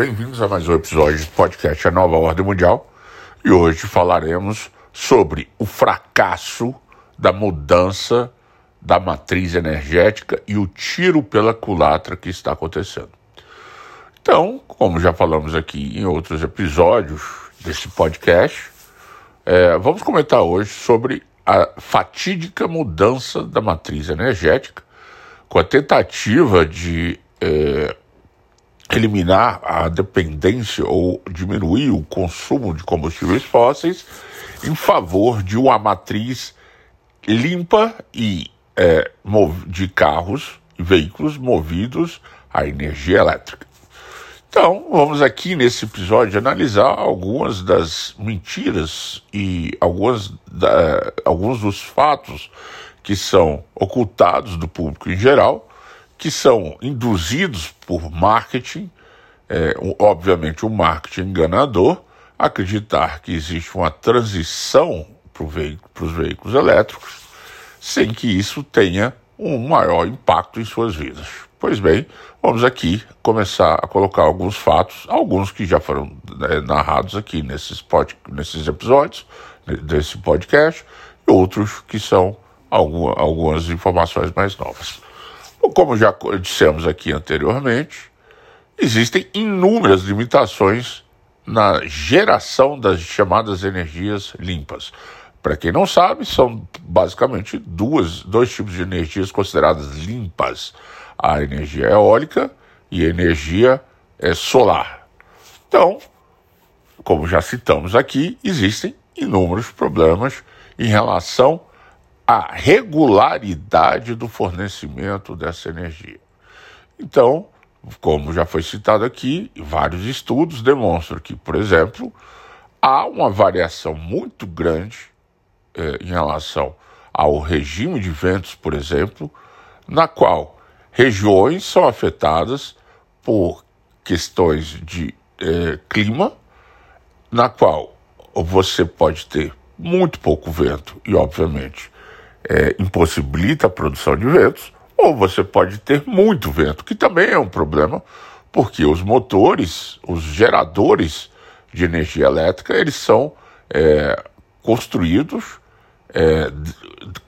Bem-vindos a mais um episódio do podcast A Nova Ordem Mundial e hoje falaremos sobre o fracasso da mudança da matriz energética e o tiro pela culatra que está acontecendo. Então, como já falamos aqui em outros episódios desse podcast, é, vamos comentar hoje sobre a fatídica mudança da matriz energética, com a tentativa de é, eliminar a dependência ou diminuir o consumo de combustíveis fósseis em favor de uma matriz limpa e é, de carros e veículos movidos à energia elétrica. Então, vamos aqui nesse episódio analisar algumas das mentiras e algumas da, alguns dos fatos que são ocultados do público em geral, que são induzidos por marketing, é, obviamente um marketing enganador, acreditar que existe uma transição para os veículos elétricos, sem que isso tenha um maior impacto em suas vidas. Pois bem, vamos aqui começar a colocar alguns fatos, alguns que já foram né, narrados aqui nesses, pod, nesses episódios desse podcast, e outros que são alguma, algumas informações mais novas. Como já dissemos aqui anteriormente, existem inúmeras limitações na geração das chamadas energias limpas. Para quem não sabe, são basicamente duas, dois tipos de energias consideradas limpas a energia eólica e a energia é, solar. Então, como já citamos aqui, existem inúmeros problemas em relação à regularidade do fornecimento dessa energia. Então, como já foi citado aqui, vários estudos demonstram que, por exemplo, há uma variação muito grande eh, em relação ao regime de ventos, por exemplo, na qual regiões são afetadas por questões de eh, clima, na qual você pode ter muito pouco vento e, obviamente, eh, impossibilita a produção de ventos, ou você pode ter muito vento, que também é um problema, porque os motores, os geradores de energia elétrica, eles são é, construídos é,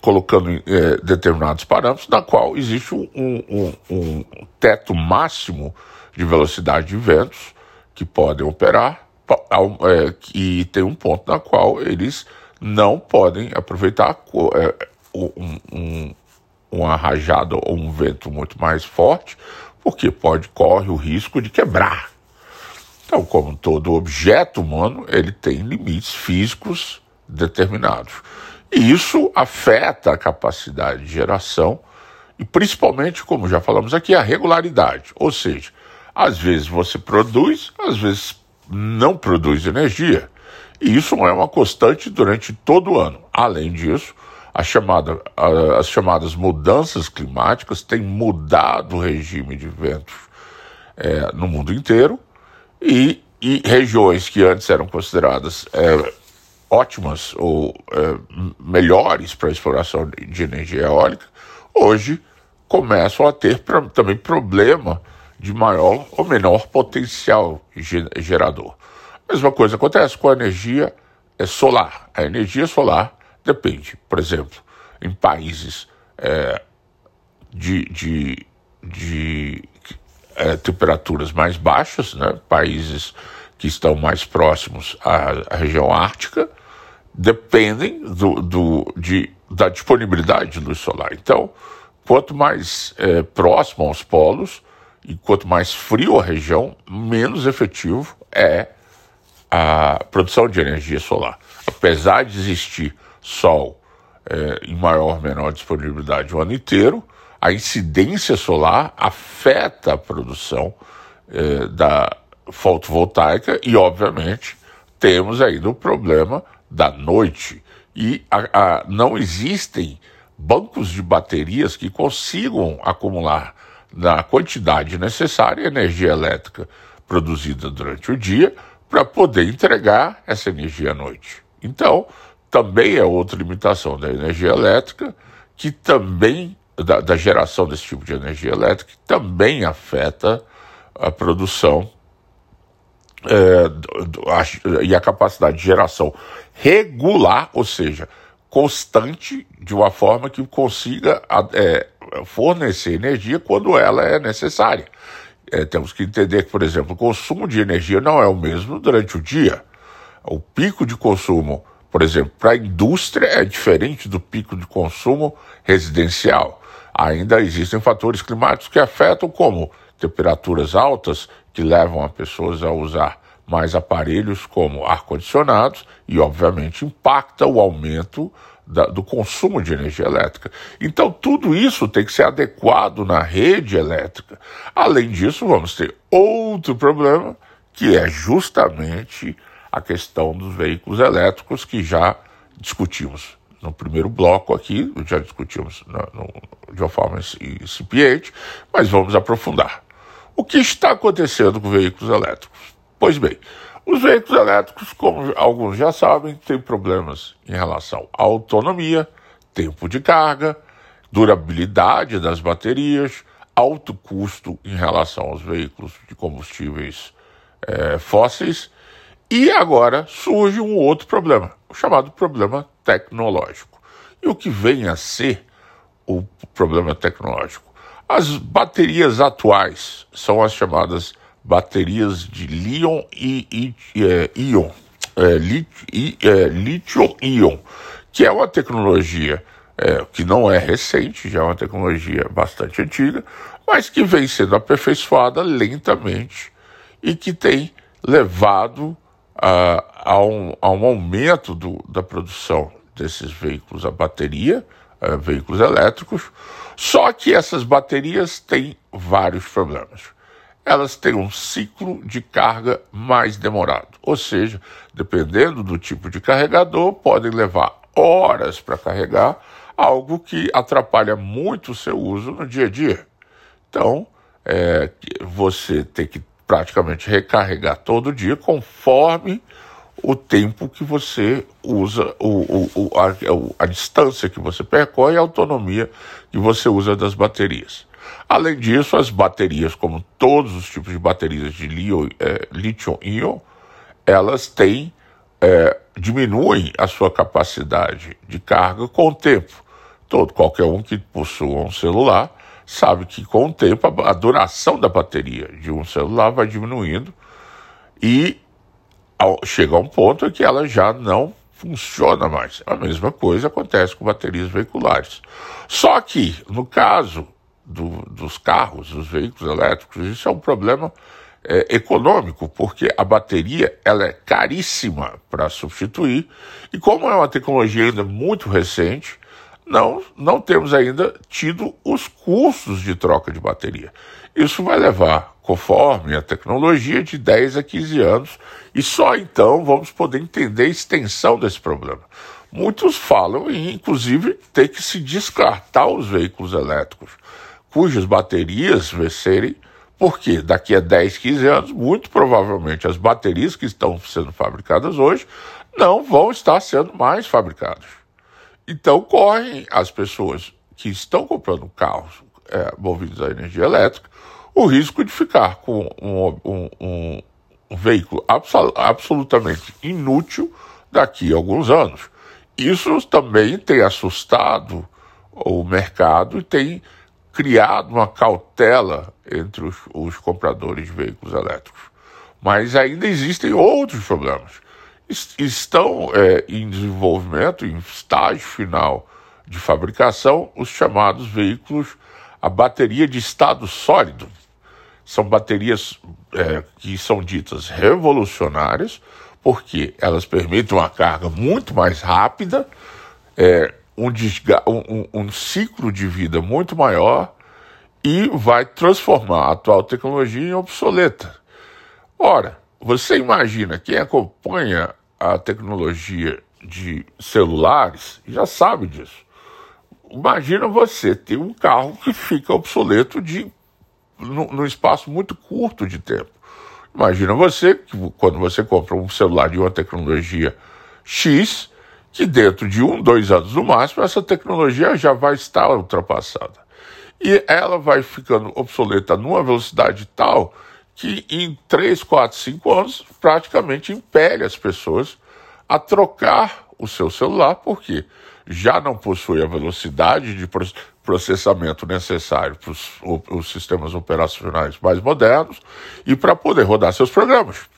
colocando é, determinados parâmetros, na qual existe um, um, um, teto máximo de velocidade de ventos que podem operar é, e tem um ponto na qual eles não podem aproveitar é, um, um, uma rajada ou um vento muito mais forte, porque pode corre o risco de quebrar. Então, como todo objeto humano, ele tem limites físicos determinados. E isso afeta a capacidade de geração e principalmente, como já falamos aqui, a regularidade. Ou seja, às vezes você produz, às vezes não produz energia. E isso é uma constante durante todo o ano. Além disso, a chamada, a, as chamadas mudanças climáticas têm mudado o regime de ventos é, no mundo inteiro e, e, regiões que antes eram consideradas é, ótimas ou é, melhores para a exploração de energia eólica, hoje começam a ter pra, também problema de maior ou menor potencial gerador. A mesma coisa acontece com a energia é, solar. A energia solar depende, por exemplo, em países é, de, de, de é, temperaturas mais baixas, né, países que estão mais próximos à, à região ártica, dependem do, do, de, da disponibilidade de luz solar. Então, quanto mais é, próximo aos polos e quanto mais frio a região, menos efetivo é a produção de energia solar. Apesar de existir sol é, em maior ou menor disponibilidade o ano inteiro, a incidência solar afeta a produção é, da fotovoltaica e, obviamente, temos ainda o problema da noite e a, a, não existem bancos de baterias que consigam acumular na quantidade necessária energia elétrica produzida durante o dia para poder entregar essa energia à noite. Então, também é outra limitação da energia elétrica que também da, da geração desse tipo de energia elétrica que também afeta a produção é, e a capacidade de geração regular, ou seja, constante, de uma forma que consiga é, fornecer energia quando ela é necessária. É, temos que entender que, por exemplo, o consumo de energia não é o mesmo durante o dia. O pico de consumo, por exemplo, para a indústria é diferente do pico de consumo residencial. Ainda existem fatores climáticos que afetam, como temperaturas altas, que levam as pessoas a usar mais aparelhos como ar-condicionados e, obviamente, impacta o aumento da, do consumo de energia elétrica. Então, tudo isso tem que ser adequado na rede elétrica. Além disso, vamos ter outro problema, que é justamente a questão dos veículos elétricos, que já discutimos no primeiro bloco aqui, já discutimos no, de uma forma incipiente, mas vamos aprofundar. O que está acontecendo com veículos elétricos? Pois bem, os veículos elétricos, como alguns já sabem, têm problemas em relação à autonomia, tempo de carga, durabilidade das baterias, alto custo em relação aos veículos de combustíveis é, fósseis. E agora surge um outro problema, o chamado problema tecnológico. E o que vem a ser o problema tecnológico? As baterias atuais são as chamadas baterias de Lyon e, é, Ion, é, é, lítio-íon, que é uma tecnologia é, que não é recente, já é uma tecnologia bastante antiga, mas que vem sendo aperfeiçoada lentamente e que tem levado a, um, um aumento do, da produção desses veículos a bateria, a veículos elétricos, só que essas baterias têm vários problemas elas têm um ciclo de carga mais demorado. Ou seja, dependendo do tipo de carregador, podem levar horas para carregar, algo que atrapalha muito o seu uso no dia a dia. Então, é, você tem que praticamente recarregar todo dia conforme o tempo que você usa, o, o, a, a distância que você percorre e a autonomia que você usa das baterias. Além disso, as baterias, como todos os tipos de baterias de é, lítio-íon, elas têm, é, diminuem a sua capacidade de carga com o tempo. Todo, qualquer um que possua um celular sabe que com o tempo a, duração da bateria de um celular vai diminuindo e chega a um ponto em que ela já não funciona mais. A mesma coisa acontece com baterias veiculares. Só que, no caso do, dos carros, dos veículos elétricos, isso é um problema é, econômico, porque a bateria ela é caríssima para substituir, e como é uma tecnologia ainda muito recente, não, não temos ainda tido os custos de troca de bateria. Isso vai levar, conforme a tecnologia, de 10 a 15 anos, e só então vamos poder entender a extensão desse problema. Muitos falam em, inclusive, ter que se descartar os veículos elétricos cujas baterias vencerem, porque daqui a 10, 15 anos, muito provavelmente as baterias que estão sendo fabricadas hoje não vão estar sendo mais fabricadas. Então correm as pessoas que estão comprando carros é, movidos a energia elétrica o risco de ficar com um, um, um, um veículo absol absolutamente inútil daqui a alguns anos. Isso também tem assustado o mercado e tem criado uma cautela entre os, os compradores de veículos elétricos. Mas ainda existem outros problemas. Estão é, em desenvolvimento, em estágio final de fabricação, os chamados veículos a bateria de estado sólido. São baterias é, que são ditas revolucionárias, porque elas permitem uma carga muito mais rápida, é, um, um, um ciclo de vida muito maior e vai transformar a atual tecnologia em obsoleta. Ora, você imagina, quem acompanha a tecnologia de celulares já sabe disso. Imagina você ter um carro que fica obsoleto de num espaço muito curto de tempo. Imagina você que quando você compra um celular de uma tecnologia X, que dentro de um, dois anos no máximo, essa tecnologia já vai estar ultrapassada. E ela vai ficando obsoleta numa velocidade tal que em 3, 4, 5 anos praticamente impele as pessoas a trocar o seu celular, porque já não possui a velocidade de processamento necessário para os, os sistemas operacionais mais modernos e para poder rodar seus programas.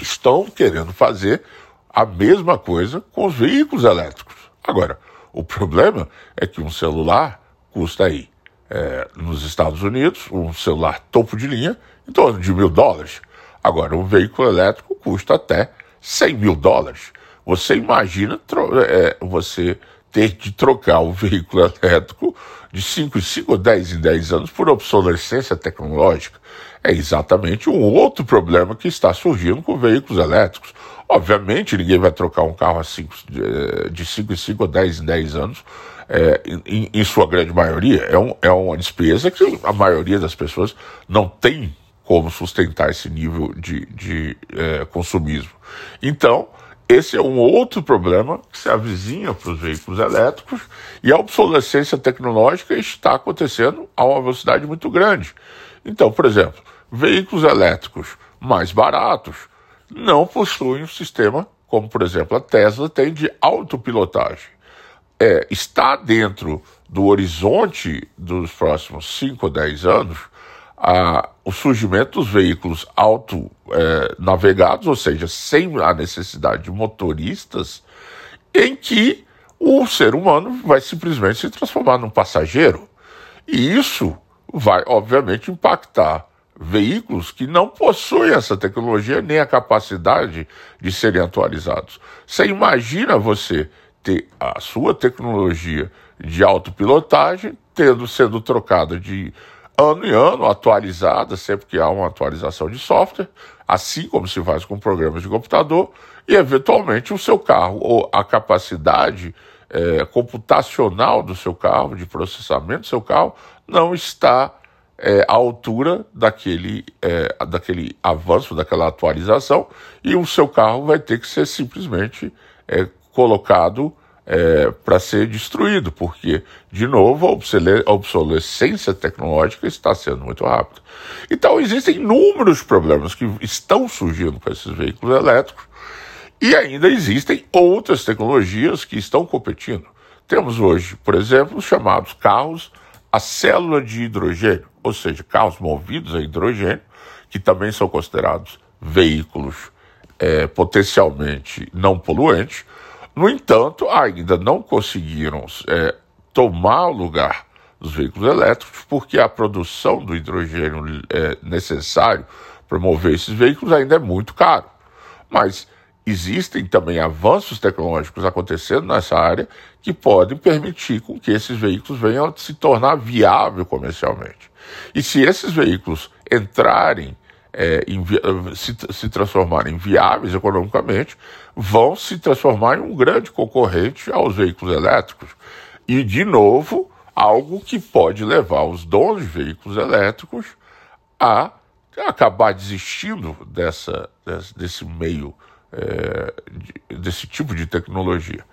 Estão querendo fazer a mesma coisa com os veículos elétricos. Agora, o problema é que um celular custa aí, é, nos Estados Unidos, um celular topo de linha, em torno de mil dólares. Agora, um veículo elétrico custa até 100 mil dólares. Você imagina é, você ter de trocar um veículo elétrico de 5 em 5 ou 10 em 10 anos por obsolescência tecnológica. É exatamente um outro problema que está surgindo com veículos elétricos. Obviamente, ninguém vai trocar um carro cinco, de 5 em 5 ou 10 em 10 anos, é, em, em, sua grande maioria. É, um, é uma despesa que a maioria das pessoas não tem como sustentar esse nível de, de é, consumismo. Então, esse é um outro problema que se avizinha para os veículos elétricos e a obsolescência tecnológica está acontecendo a uma velocidade muito grande. Então, por exemplo, veículos elétricos mais baratos não possuem um sistema como, por exemplo, a Tesla tem de autopilotagem. É, está dentro do horizonte dos próximos 5 ou 10 anos a, o surgimento dos veículos autonavegados, é, ou seja, sem a necessidade de motoristas, em que o ser humano vai simplesmente se transformar num passageiro. E isso vai, obviamente, impactar veículos que não possuem essa tecnologia nem a capacidade de serem atualizados. Você imagina você ter a sua tecnologia de autopilotagem tendo sendo trocada de ano em ano, atualizada, sempre que há uma atualização de software, assim como se faz com programas de computador, e eventualmente o seu carro, ou a capacidade é, computacional do seu carro, de processamento do seu carro, não está é, à altura daquele, é, daquele avanço, daquela atualização, e o seu carro vai ter que ser simplesmente é, colocado é, para ser destruído, porque, de novo, a obsolescência tecnológica está sendo muito rápida. Então, existem inúmeros problemas que estão surgindo com esses veículos elétricos e ainda existem outras tecnologias que estão competindo. Temos hoje, por exemplo, os chamados carros a célula de hidrogênio, ou seja, carros movidos a hidrogênio, que também são considerados veículos é, potencialmente não poluentes, no entanto, ainda não conseguiram é, tomar o lugar dos veículos elétricos, porque a produção do hidrogênio é, necessário para mover esses veículos ainda é muito caro. Mas existem também avanços tecnológicos acontecendo nessa área que podem permitir com que esses veículos venham a se tornar viável comercialmente. E se esses veículos entrarem é, se, se transformarem viáveis economicamente, vão se transformar em um grande concorrente aos veículos elétricos. E, de novo, algo que pode levar os donos de veículos elétricos a acabar desistindo dessa, desse meio, é, desse tipo de tecnologia.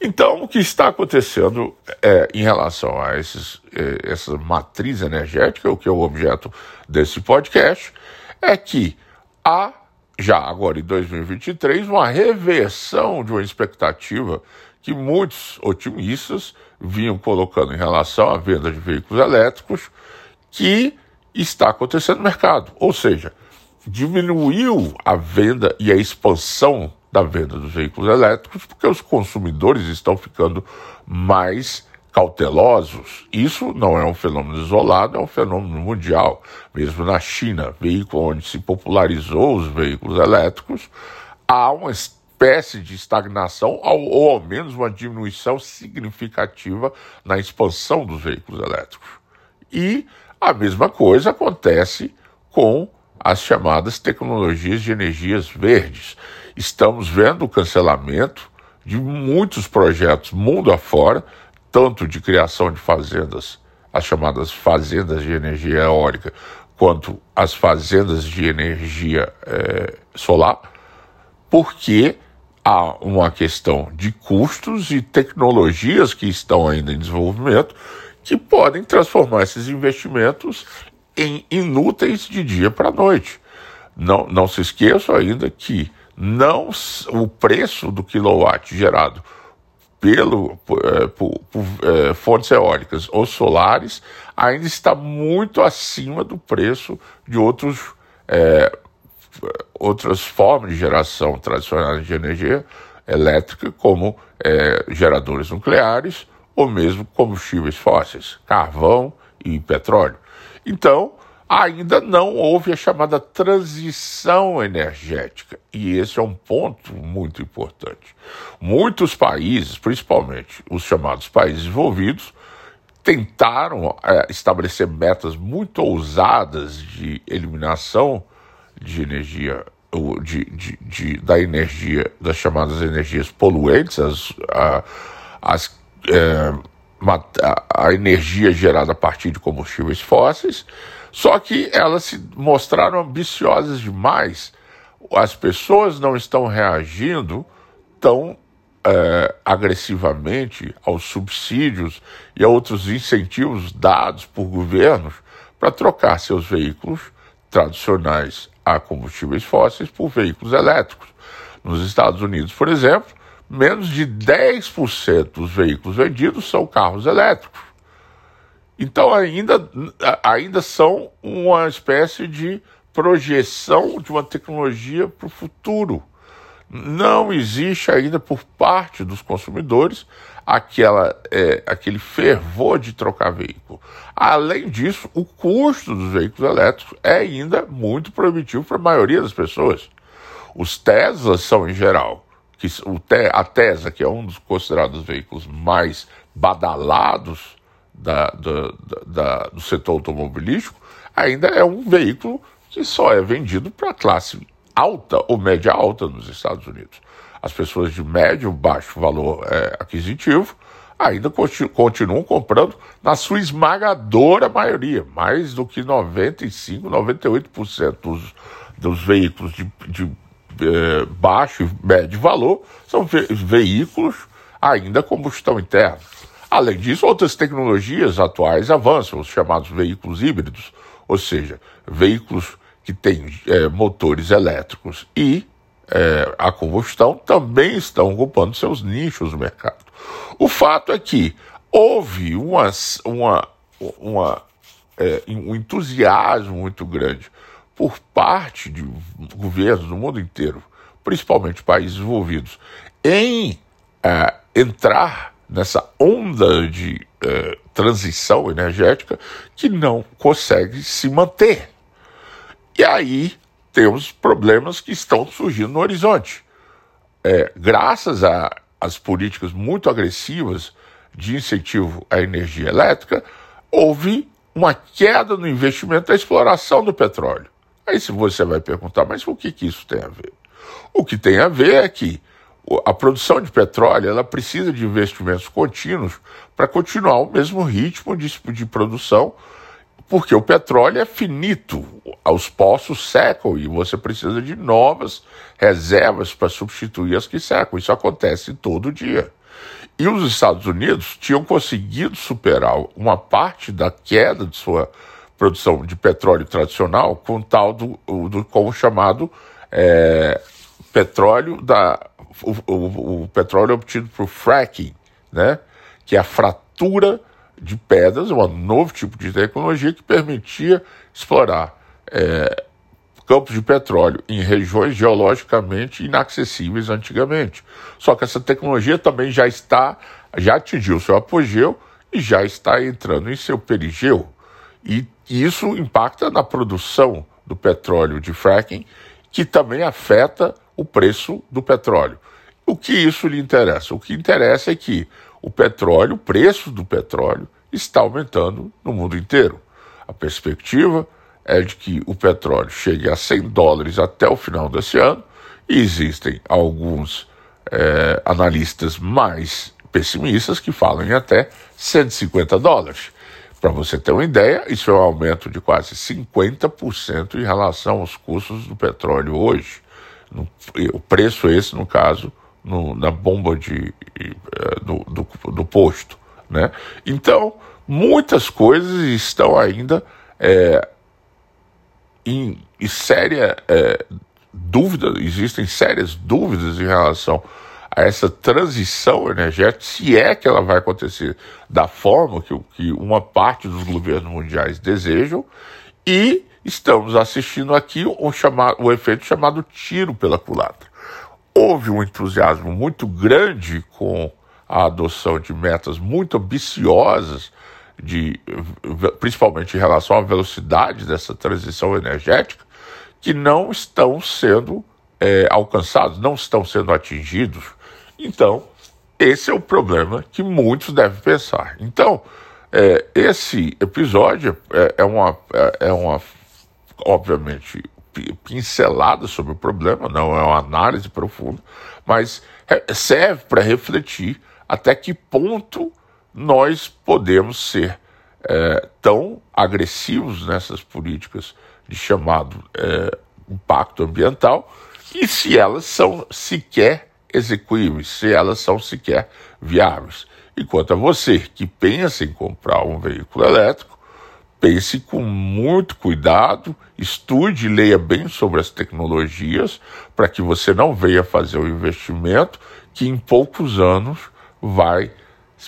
Então, o que está acontecendo é, em relação a esses, é, essa matriz energética, o que é o objeto desse podcast, é que há, já agora em 2023, uma reversão de uma expectativa que muitos otimistas vinham colocando em relação à venda de veículos elétricos, que está acontecendo no mercado. Ou seja, diminuiu a venda e a expansão da venda dos veículos elétricos, porque os consumidores estão ficando mais cautelosos. Isso não é um fenômeno isolado, é um fenômeno mundial. Mesmo na China, veículo onde se popularizou os veículos elétricos, há uma espécie de estagnação ou ao menos uma diminuição significativa na expansão dos veículos elétricos. E a mesma coisa acontece com as chamadas tecnologias de energias verdes. Estamos vendo o cancelamento de muitos projetos mundo afora, tanto de criação de fazendas, as chamadas fazendas de energia eólica, quanto as fazendas de energia é, solar, porque há uma questão de custos e tecnologias que estão ainda em desenvolvimento que podem transformar esses investimentos em inúteis de dia para noite. Não, não se esqueçam ainda que não o preço do quilowatt gerado pelo, por, é, por, por é, fontes eólicas ou solares ainda está muito acima do preço de outros, é, outras formas de geração tradicionais de energia elétrica, como geradores nucleares ou mesmo combustíveis fósseis, carvão e petróleo. Então, ainda não houve a chamada transição energética. E esse é um ponto muito importante. Muitos países, principalmente os chamados países envolvidos, tentaram é, estabelecer metas muito ousadas de eliminação de energia, de, de, de, da energia, das chamadas energias poluentes, as, a, as, é, a, energia gerada a partir de combustíveis fósseis só que elas se mostraram ambiciosas demais. As pessoas não estão reagindo tão é, agressivamente aos subsídios e a outros incentivos dados por governos para trocar seus veículos tradicionais a combustíveis fósseis por veículos elétricos. Nos Estados Unidos, por exemplo, menos de 10% dos veículos vendidos são carros elétricos. Então ainda, ainda são uma espécie de projeção de uma tecnologia para o futuro. Não existe ainda por parte dos consumidores aquela, é, aquele fervor de trocar veículo. Além disso, o custo dos veículos elétricos é ainda muito proibitivo para a maioria das pessoas. Os Teslas são, em geral, que o, a Tesla, que é um dos considerados veículos mais badalados da, da, da, do setor automobilístico ainda é um veículo que só é vendido para a classe alta ou média alta nos Estados Unidos. As pessoas de médio, baixo valor é, aquisitivo ainda continu continuam comprando na sua esmagadora maioria, mais do que 95, 98% dos, dos veículos de, de é, baixo e médio valor são ve veículos ainda combustão interna. Além disso, outras tecnologias atuais avançam, os chamados veículos híbridos, ou seja, veículos que têm é, motores elétricos e é, a combustão também estão ocupando seus nichos no mercado. O fato é que houve uma, uma, uma, é, um entusiasmo muito grande por parte de governos do mundo inteiro, principalmente países envolvidos, em é, entrar nessa onda de eh, transição energética que não consegue se manter. E aí temos problemas que estão surgindo no horizonte. É, graças às políticas muito agressivas de incentivo à energia elétrica, houve uma queda no investimento da exploração do petróleo. Aí se você vai perguntar, mas o que, que isso tem a ver? O que tem a ver é que a produção de petróleo ela precisa de investimentos contínuos para continuar o mesmo ritmo de, de produção, porque o petróleo é finito, os poços secam e você precisa de novas reservas para substituir as que secam. Isso acontece todo dia. E os Estados Unidos tinham conseguido superar uma parte da queda de sua produção de petróleo tradicional com tal do, do com o chamado é, petróleo da o, o, o petróleo é obtido por fracking, né? que é a fratura de pedras, um novo tipo de tecnologia que permitia explorar é, campos de petróleo em regiões geologicamente inacessíveis antigamente. Só que essa tecnologia também já está, já atingiu seu apogeu e já está entrando em seu perigeu. E isso impacta na produção do petróleo de fracking, que também afeta o preço do petróleo. O que isso lhe interessa? O que interessa é que o petróleo, o preço do petróleo, está aumentando no mundo inteiro. A perspectiva é de que o petróleo chegue a 100 dólares até o final desse ano, e existem alguns é, analistas mais pessimistas que falam em até 150 dólares. Para você ter uma ideia, isso é um aumento de quase 50% em relação aos custos do petróleo hoje. O preço esse, no caso, no, na bomba de, uh, do, do, do, posto. Né? Então, muitas coisas estão ainda é, em, em séria é, dúvida, existem sérias dúvidas em relação a essa transição energética, se é que ela vai acontecer da forma que, que uma parte dos governos mundiais desejam, e estamos assistindo aqui o, chamado, o efeito chamado tiro pela culatra. Houve um entusiasmo muito grande com a adoção de metas muito ambiciosas, de, principalmente em relação à velocidade dessa transição energética, que não estão sendo é, alcançados, não estão sendo atingidos. Então, esse é o problema que muitos devem pensar. Então, é, esse episódio é, é, uma, é, é uma, obviamente, pincelada sobre o problema, não é uma análise profunda, mas é, serve para refletir até que ponto nós podemos ser é, tão agressivos nessas políticas de chamado é, impacto ambiental e se elas são sequer execuíveis, se elas são sequer viáveis. Enquanto a você que pensa em comprar um veículo elétrico, pense com muito cuidado, estude e leia bem sobre as tecnologias para que você não venha fazer um investimento que em poucos anos vai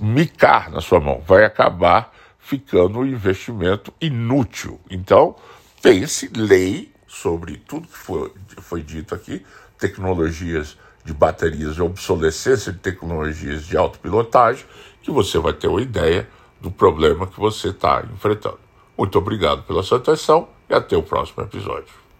micar na sua mão, vai acabar ficando um investimento inútil. Então, pense, leia sobre tudo que foi, foi dito aqui, tecnologias de baterias de obsolescência de tecnologias de autopilotagem, que você vai ter uma ideia do problema que você está enfrentando. Muito obrigado pela sua atenção e até o próximo episódio.